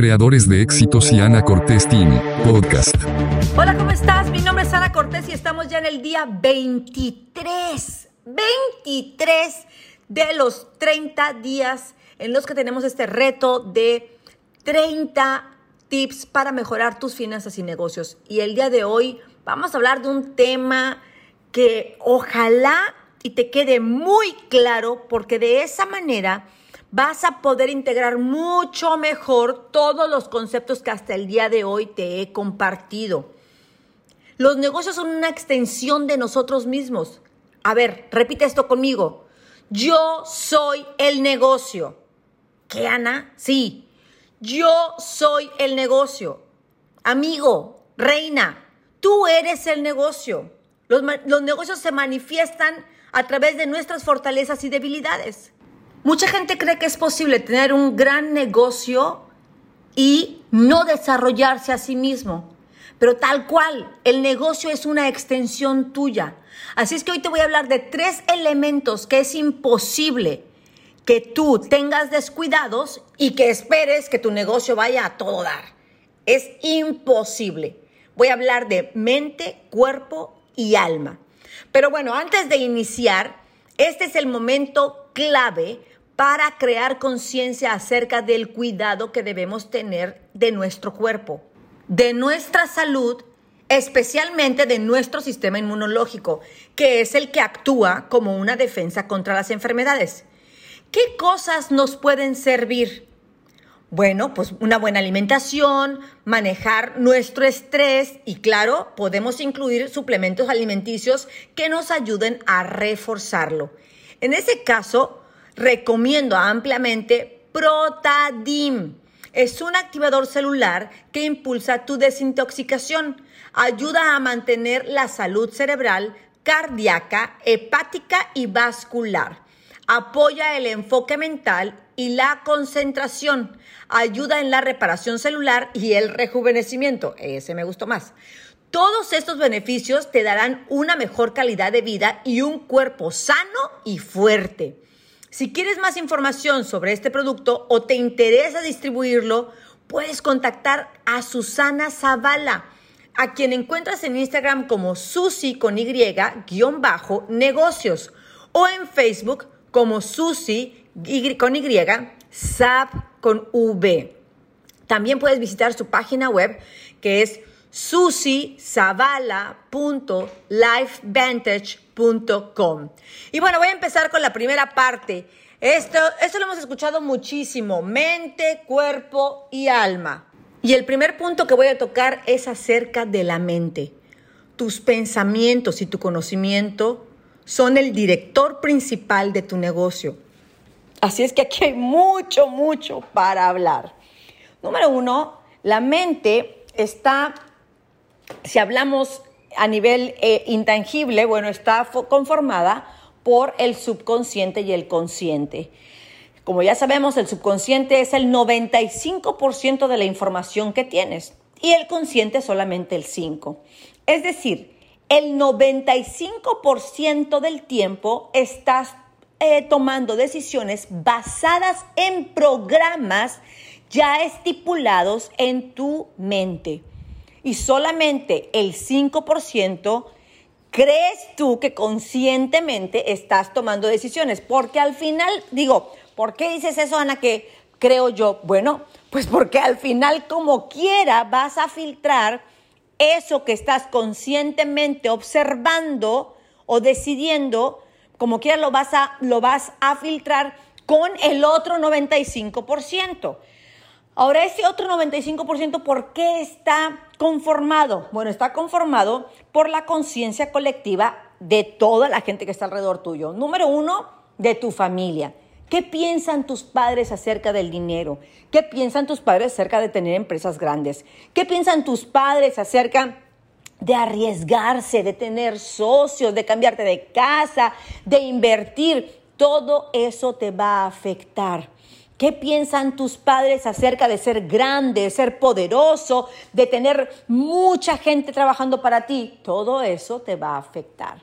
creadores de éxitos y Ana Cortés Team, podcast. Hola, ¿cómo estás? Mi nombre es Ana Cortés y estamos ya en el día 23. 23 de los 30 días en los que tenemos este reto de 30 tips para mejorar tus finanzas y negocios. Y el día de hoy vamos a hablar de un tema que ojalá y te quede muy claro porque de esa manera vas a poder integrar mucho mejor todos los conceptos que hasta el día de hoy te he compartido. Los negocios son una extensión de nosotros mismos. A ver, repite esto conmigo. Yo soy el negocio. ¿Qué, Ana? Sí. Yo soy el negocio. Amigo, reina, tú eres el negocio. Los, los negocios se manifiestan a través de nuestras fortalezas y debilidades. Mucha gente cree que es posible tener un gran negocio y no desarrollarse a sí mismo. Pero tal cual, el negocio es una extensión tuya. Así es que hoy te voy a hablar de tres elementos que es imposible que tú tengas descuidados y que esperes que tu negocio vaya a todo dar. Es imposible. Voy a hablar de mente, cuerpo y alma. Pero bueno, antes de iniciar, este es el momento clave para crear conciencia acerca del cuidado que debemos tener de nuestro cuerpo, de nuestra salud, especialmente de nuestro sistema inmunológico, que es el que actúa como una defensa contra las enfermedades. ¿Qué cosas nos pueden servir? Bueno, pues una buena alimentación, manejar nuestro estrés y claro, podemos incluir suplementos alimenticios que nos ayuden a reforzarlo. En ese caso, recomiendo ampliamente Protadim. Es un activador celular que impulsa tu desintoxicación, ayuda a mantener la salud cerebral, cardíaca, hepática y vascular. Apoya el enfoque mental y la concentración. Ayuda en la reparación celular y el rejuvenecimiento. Ese me gustó más. Todos estos beneficios te darán una mejor calidad de vida y un cuerpo sano y fuerte. Si quieres más información sobre este producto o te interesa distribuirlo, puedes contactar a Susana Zavala, a quien encuentras en Instagram como Susi con Y, guion bajo, negocios, o en Facebook como Susi con Y, SAP con V. También puedes visitar su página web que es susizavala.lifevantage.com. Y bueno, voy a empezar con la primera parte. Esto, esto lo hemos escuchado muchísimo, mente, cuerpo y alma. Y el primer punto que voy a tocar es acerca de la mente. Tus pensamientos y tu conocimiento son el director principal de tu negocio. Así es que aquí hay mucho, mucho para hablar. Número uno, la mente está si hablamos a nivel eh, intangible, bueno, está conformada por el subconsciente y el consciente. Como ya sabemos, el subconsciente es el 95% de la información que tienes y el consciente solamente el 5%. Es decir, el 95% del tiempo estás eh, tomando decisiones basadas en programas ya estipulados en tu mente y solamente el 5% crees tú que conscientemente estás tomando decisiones. Porque al final, digo, ¿por qué dices eso, Ana? Que creo yo, bueno, pues porque al final como quiera vas a filtrar eso que estás conscientemente observando o decidiendo, como quiera lo vas a, lo vas a filtrar con el otro 95%. Ahora, ese otro 95%, ¿por qué está conformado? Bueno, está conformado por la conciencia colectiva de toda la gente que está alrededor tuyo. Número uno, de tu familia. ¿Qué piensan tus padres acerca del dinero? ¿Qué piensan tus padres acerca de tener empresas grandes? ¿Qué piensan tus padres acerca de arriesgarse, de tener socios, de cambiarte de casa, de invertir? Todo eso te va a afectar. ¿Qué piensan tus padres acerca de ser grande, de ser poderoso, de tener mucha gente trabajando para ti? Todo eso te va a afectar.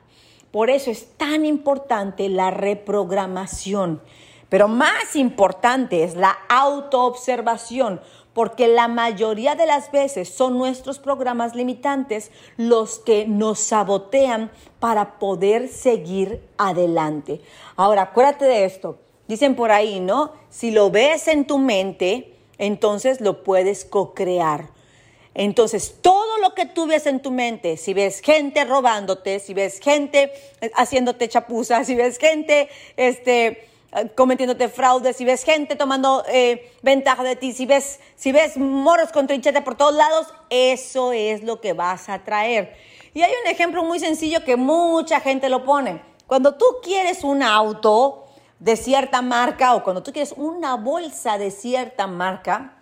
Por eso es tan importante la reprogramación. Pero más importante es la autoobservación, porque la mayoría de las veces son nuestros programas limitantes los que nos sabotean para poder seguir adelante. Ahora, acuérdate de esto. Dicen por ahí, ¿no? Si lo ves en tu mente, entonces lo puedes co-crear. Entonces, todo lo que tú ves en tu mente, si ves gente robándote, si ves gente eh, haciéndote chapuzas, si ves gente este, eh, cometiéndote fraude, si ves gente tomando eh, ventaja de ti, si ves, si ves moros con trinchete por todos lados, eso es lo que vas a traer. Y hay un ejemplo muy sencillo que mucha gente lo pone. Cuando tú quieres un auto de cierta marca o cuando tú quieres una bolsa de cierta marca,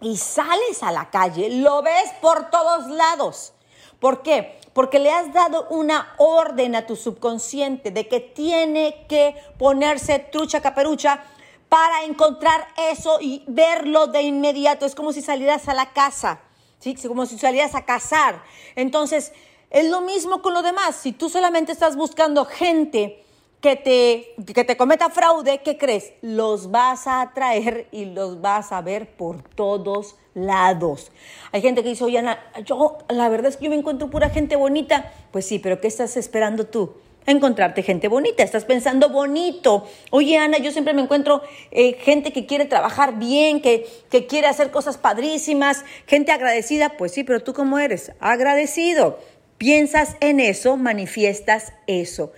y sales a la calle, lo ves por todos lados. ¿Por qué? Porque le has dado una orden a tu subconsciente de que tiene que ponerse trucha caperucha para encontrar eso y verlo de inmediato. Es como si salieras a la casa, ¿sí? como si salieras a cazar. Entonces, es lo mismo con lo demás. Si tú solamente estás buscando gente que te, que te cometa fraude, ¿qué crees? Los vas a atraer y los vas a ver por todos lados. Hay gente que dice, oye Ana, yo la verdad es que yo me encuentro pura gente bonita. Pues sí, pero ¿qué estás esperando tú? encontrarte gente bonita, estás pensando bonito. Oye, Ana, yo siempre me encuentro eh, gente que quiere trabajar bien, que, que quiere hacer cosas padrísimas, gente agradecida. Pues sí, pero tú cómo eres? Agradecido. Piensas en eso, manifiestas eso.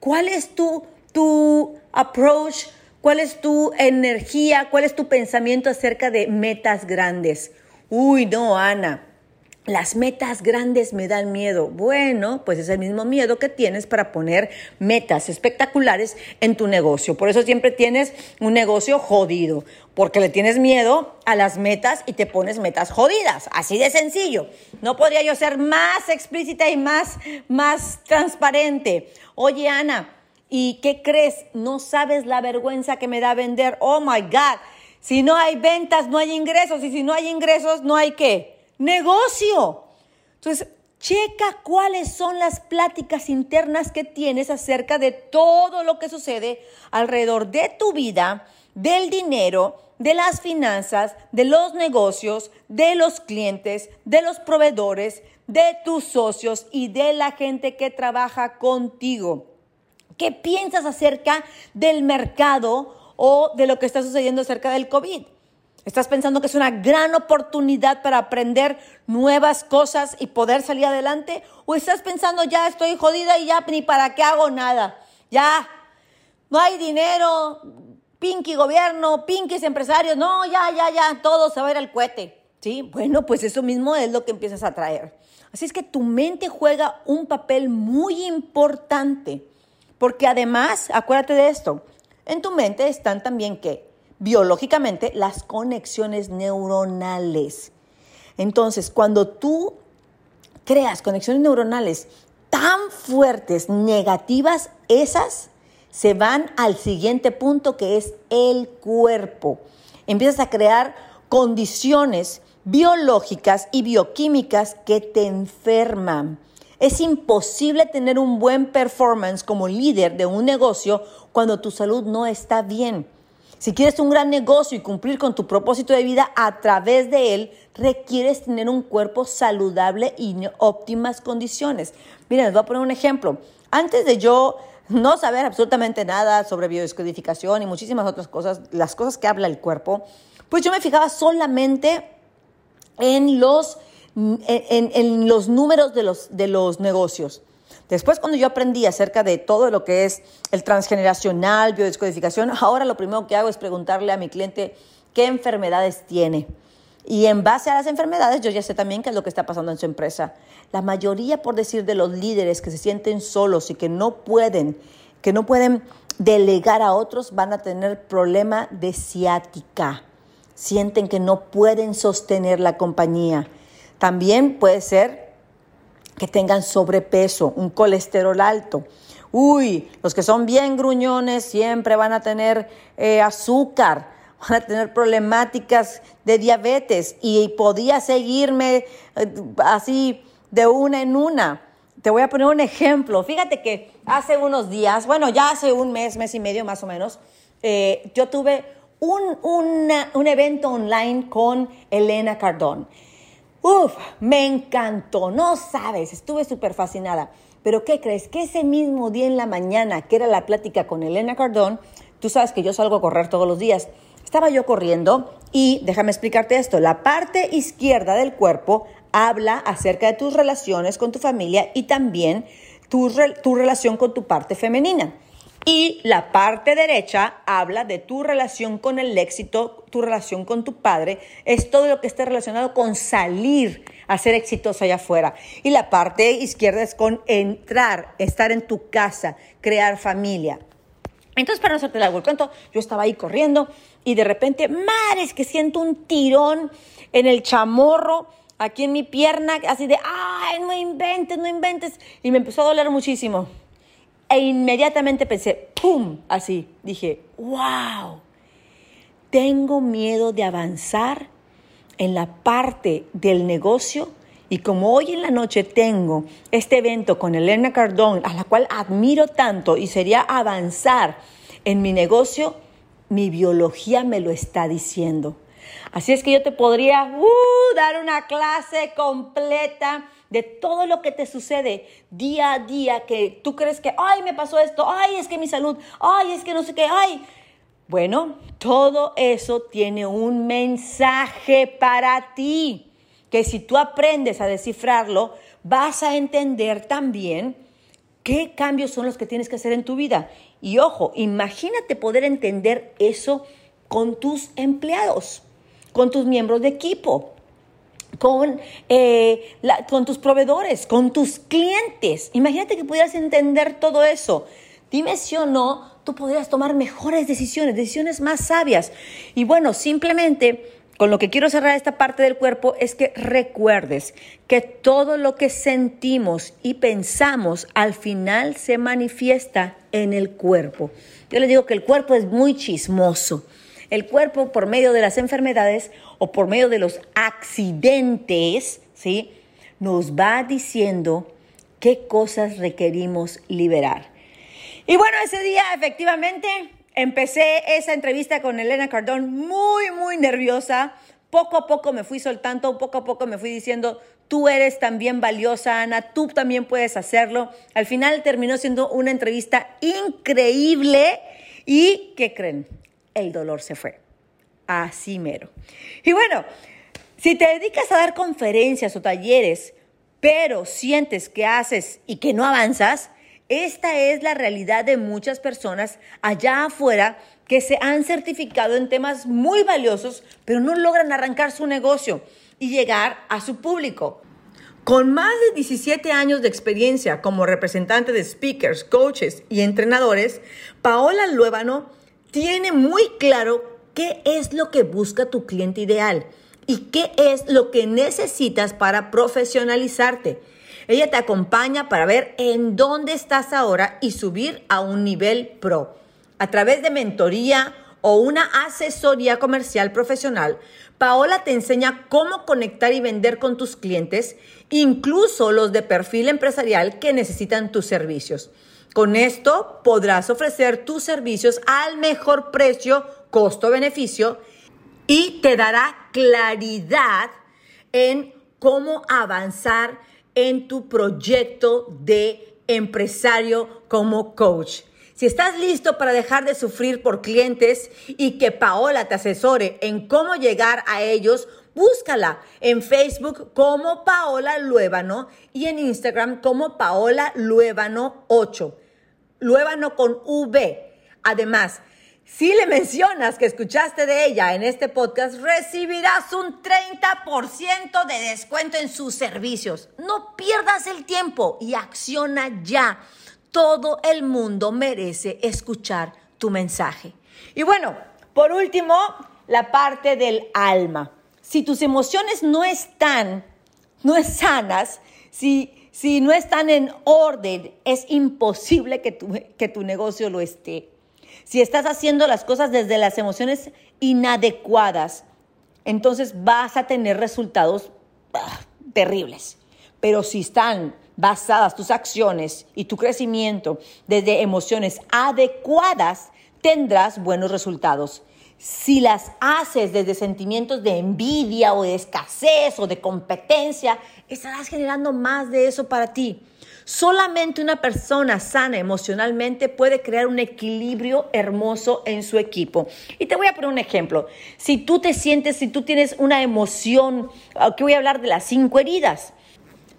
¿Cuál es tu, tu approach? ¿Cuál es tu energía? ¿Cuál es tu pensamiento acerca de metas grandes? Uy, no, Ana. Las metas grandes me dan miedo. Bueno, pues es el mismo miedo que tienes para poner metas espectaculares en tu negocio. Por eso siempre tienes un negocio jodido, porque le tienes miedo a las metas y te pones metas jodidas. Así de sencillo. No podría yo ser más explícita y más, más transparente. Oye, Ana, ¿y qué crees? No sabes la vergüenza que me da vender. Oh my God. Si no hay ventas, no hay ingresos. Y si no hay ingresos, no hay qué? Negocio. Entonces, checa cuáles son las pláticas internas que tienes acerca de todo lo que sucede alrededor de tu vida, del dinero, de las finanzas, de los negocios, de los clientes, de los proveedores, de tus socios y de la gente que trabaja contigo. ¿Qué piensas acerca del mercado o de lo que está sucediendo acerca del COVID? ¿Estás pensando que es una gran oportunidad para aprender nuevas cosas y poder salir adelante? ¿O estás pensando ya estoy jodida y ya ni para qué hago nada? Ya, no hay dinero, pinky gobierno, pinky empresarios, no, ya, ya, ya, todo se va a ir al cohete. ¿Sí? Bueno, pues eso mismo es lo que empiezas a traer. Así es que tu mente juega un papel muy importante, porque además, acuérdate de esto, en tu mente están también que biológicamente las conexiones neuronales. Entonces, cuando tú creas conexiones neuronales tan fuertes, negativas, esas se van al siguiente punto que es el cuerpo. Empiezas a crear condiciones biológicas y bioquímicas que te enferman. Es imposible tener un buen performance como líder de un negocio cuando tu salud no está bien. Si quieres un gran negocio y cumplir con tu propósito de vida a través de él, requieres tener un cuerpo saludable y óptimas condiciones. Miren, les voy a poner un ejemplo. Antes de yo no saber absolutamente nada sobre biodescodificación y muchísimas otras cosas, las cosas que habla el cuerpo, pues yo me fijaba solamente en los, en, los números de los, de los negocios. Después, cuando yo aprendí acerca de todo lo que es el transgeneracional, biodescodificación, ahora lo primero que hago es preguntarle a mi cliente qué enfermedades tiene. Y en base a las enfermedades, yo ya sé también qué es lo que está pasando en su empresa. La mayoría, por decir, de los líderes que se sienten solos y que no pueden, que no pueden delegar a otros, van a tener problema de ciática sienten que no pueden sostener la compañía. También puede ser que tengan sobrepeso, un colesterol alto. Uy, los que son bien gruñones siempre van a tener eh, azúcar, van a tener problemáticas de diabetes y podía seguirme eh, así de una en una. Te voy a poner un ejemplo. Fíjate que hace unos días, bueno, ya hace un mes, mes y medio más o menos, eh, yo tuve un, un evento online con Elena Cardón. Uf, me encantó, no sabes, estuve súper fascinada. Pero ¿qué crees? Que ese mismo día en la mañana, que era la plática con Elena Cardón, tú sabes que yo salgo a correr todos los días, estaba yo corriendo y déjame explicarte esto, la parte izquierda del cuerpo habla acerca de tus relaciones con tu familia y también tu, tu relación con tu parte femenina. Y la parte derecha habla de tu relación con el éxito, tu relación con tu padre. Es todo lo que esté relacionado con salir a ser exitoso allá afuera. Y la parte izquierda es con entrar, estar en tu casa, crear familia. Entonces, para no hacerte largo el cuento, yo estaba ahí corriendo y de repente, mares, que siento un tirón en el chamorro, aquí en mi pierna, así de, ay, no inventes, no inventes. Y me empezó a doler muchísimo. E inmediatamente pensé, ¡pum! Así, dije, wow, tengo miedo de avanzar en la parte del negocio y como hoy en la noche tengo este evento con Elena Cardón, a la cual admiro tanto y sería avanzar en mi negocio, mi biología me lo está diciendo. Así es que yo te podría uh, dar una clase completa de todo lo que te sucede día a día, que tú crees que, ay, me pasó esto, ay, es que mi salud, ay, es que no sé qué, ay. Bueno, todo eso tiene un mensaje para ti, que si tú aprendes a descifrarlo, vas a entender también qué cambios son los que tienes que hacer en tu vida. Y ojo, imagínate poder entender eso con tus empleados, con tus miembros de equipo con, eh, con tus proveedores, con tus clientes. Imagínate que pudieras entender todo eso. Dime si o no, tú podrías tomar mejores decisiones, decisiones más sabias. Y bueno, simplemente con lo que quiero cerrar esta parte del cuerpo es que recuerdes que todo lo que sentimos y pensamos al final se manifiesta en el cuerpo. Yo les digo que el cuerpo es muy chismoso. El cuerpo, por medio de las enfermedades o por medio de los accidentes, ¿sí? nos va diciendo qué cosas requerimos liberar. Y bueno, ese día efectivamente empecé esa entrevista con Elena Cardón muy, muy nerviosa. Poco a poco me fui soltando, poco a poco me fui diciendo, tú eres también valiosa, Ana, tú también puedes hacerlo. Al final terminó siendo una entrevista increíble y, ¿qué creen? El dolor se fue. Así mero. Y bueno, si te dedicas a dar conferencias o talleres, pero sientes que haces y que no avanzas, esta es la realidad de muchas personas allá afuera que se han certificado en temas muy valiosos, pero no logran arrancar su negocio y llegar a su público. Con más de 17 años de experiencia como representante de speakers, coaches y entrenadores, Paola Luébano tiene muy claro qué es lo que busca tu cliente ideal y qué es lo que necesitas para profesionalizarte. Ella te acompaña para ver en dónde estás ahora y subir a un nivel pro. A través de mentoría o una asesoría comercial profesional, Paola te enseña cómo conectar y vender con tus clientes, incluso los de perfil empresarial que necesitan tus servicios. Con esto podrás ofrecer tus servicios al mejor precio, costo-beneficio y te dará claridad en cómo avanzar en tu proyecto de empresario como coach. Si estás listo para dejar de sufrir por clientes y que Paola te asesore en cómo llegar a ellos, búscala en Facebook como Paola Luébano y en Instagram como Paola Luébano 8. Luébano con V. Además, si le mencionas que escuchaste de ella en este podcast, recibirás un 30% de descuento en sus servicios. No pierdas el tiempo y acciona ya. Todo el mundo merece escuchar tu mensaje. Y bueno, por último, la parte del alma. Si tus emociones no están, no es sanas, si si no están en orden, es imposible que tu, que tu negocio lo esté. Si estás haciendo las cosas desde las emociones inadecuadas, entonces vas a tener resultados ah, terribles. Pero si están basadas tus acciones y tu crecimiento desde emociones adecuadas, tendrás buenos resultados. Si las haces desde sentimientos de envidia o de escasez o de competencia, estarás generando más de eso para ti. Solamente una persona sana emocionalmente puede crear un equilibrio hermoso en su equipo. Y te voy a poner un ejemplo. Si tú te sientes, si tú tienes una emoción, aquí voy a hablar de las cinco heridas.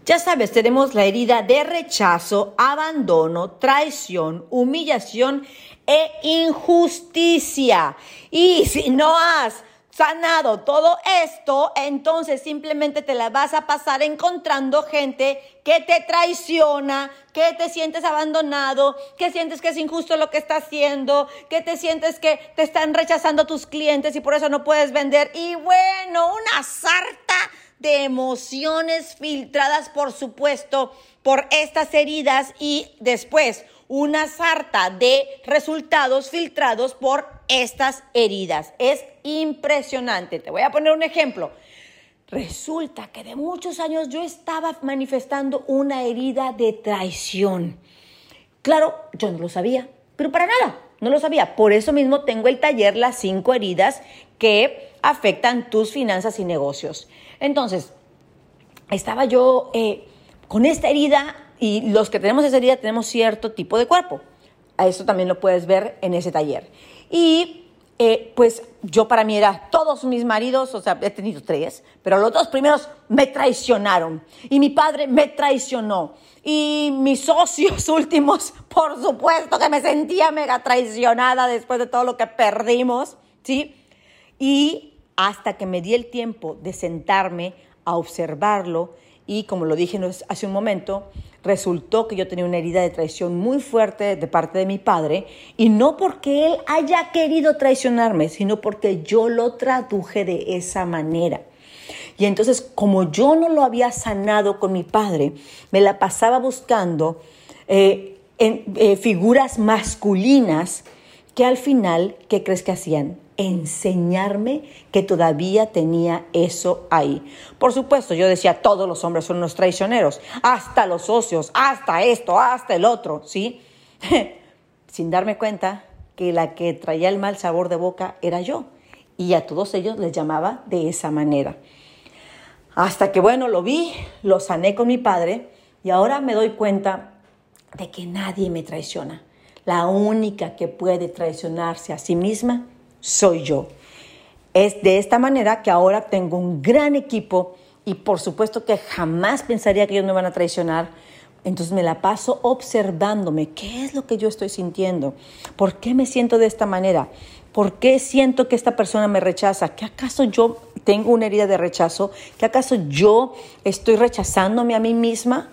Ya sabes, tenemos la herida de rechazo, abandono, traición, humillación e injusticia. Y si no has sanado todo esto, entonces simplemente te la vas a pasar encontrando gente que te traiciona, que te sientes abandonado, que sientes que es injusto lo que está haciendo, que te sientes que te están rechazando tus clientes y por eso no puedes vender. Y bueno, una sarta de emociones filtradas, por supuesto, por estas heridas y después una sarta de resultados filtrados por estas heridas. Es impresionante. Te voy a poner un ejemplo. Resulta que de muchos años yo estaba manifestando una herida de traición. Claro, yo no lo sabía, pero para nada, no lo sabía. Por eso mismo tengo el taller Las cinco heridas que afectan tus finanzas y negocios. Entonces, estaba yo eh, con esta herida y los que tenemos esa herida tenemos cierto tipo de cuerpo. A eso también lo puedes ver en ese taller. Y eh, pues yo para mí era todos mis maridos, o sea, he tenido tres, pero los dos primeros me traicionaron y mi padre me traicionó y mis socios últimos, por supuesto que me sentía mega traicionada después de todo lo que perdimos, ¿sí? Y hasta que me di el tiempo de sentarme a observarlo y como lo dije hace un momento, resultó que yo tenía una herida de traición muy fuerte de parte de mi padre y no porque él haya querido traicionarme, sino porque yo lo traduje de esa manera. Y entonces, como yo no lo había sanado con mi padre, me la pasaba buscando eh, en, eh, figuras masculinas que al final, ¿qué crees que hacían? Enseñarme que todavía tenía eso ahí. Por supuesto, yo decía, todos los hombres son unos traicioneros, hasta los socios, hasta esto, hasta el otro, ¿sí? Sin darme cuenta que la que traía el mal sabor de boca era yo. Y a todos ellos les llamaba de esa manera. Hasta que, bueno, lo vi, lo sané con mi padre y ahora me doy cuenta de que nadie me traiciona. La única que puede traicionarse a sí misma soy yo. Es de esta manera que ahora tengo un gran equipo y por supuesto que jamás pensaría que ellos me van a traicionar. Entonces me la paso observándome qué es lo que yo estoy sintiendo, por qué me siento de esta manera, por qué siento que esta persona me rechaza, que acaso yo tengo una herida de rechazo, que acaso yo estoy rechazándome a mí misma.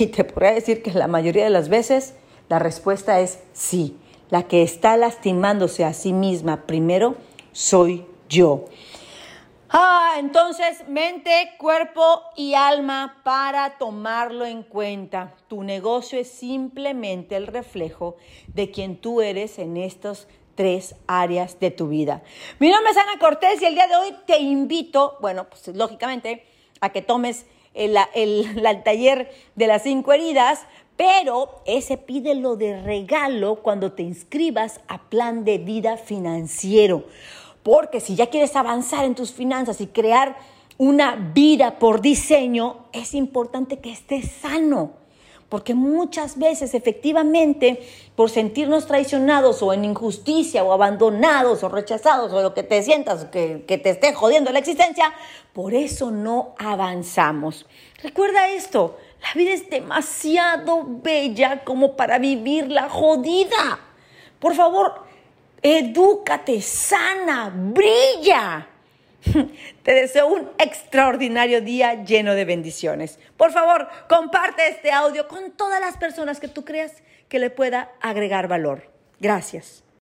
Y te podría decir que la mayoría de las veces la respuesta es sí la que está lastimándose a sí misma primero soy yo. Ah, entonces mente, cuerpo y alma para tomarlo en cuenta. Tu negocio es simplemente el reflejo de quien tú eres en estos tres áreas de tu vida. Mi nombre es Ana Cortés y el día de hoy te invito, bueno, pues lógicamente, a que tomes el, el taller de las cinco heridas, pero ese pídelo de regalo cuando te inscribas a plan de vida financiero. Porque si ya quieres avanzar en tus finanzas y crear una vida por diseño, es importante que estés sano. Porque muchas veces efectivamente por sentirnos traicionados o en injusticia o abandonados o rechazados o lo que te sientas que, que te esté jodiendo la existencia, por eso no avanzamos. Recuerda esto, la vida es demasiado bella como para vivirla jodida. Por favor, edúcate, sana, brilla. Te deseo un extraordinario día lleno de bendiciones. Por favor, comparte este audio con todas las personas que tú creas que le pueda agregar valor. Gracias.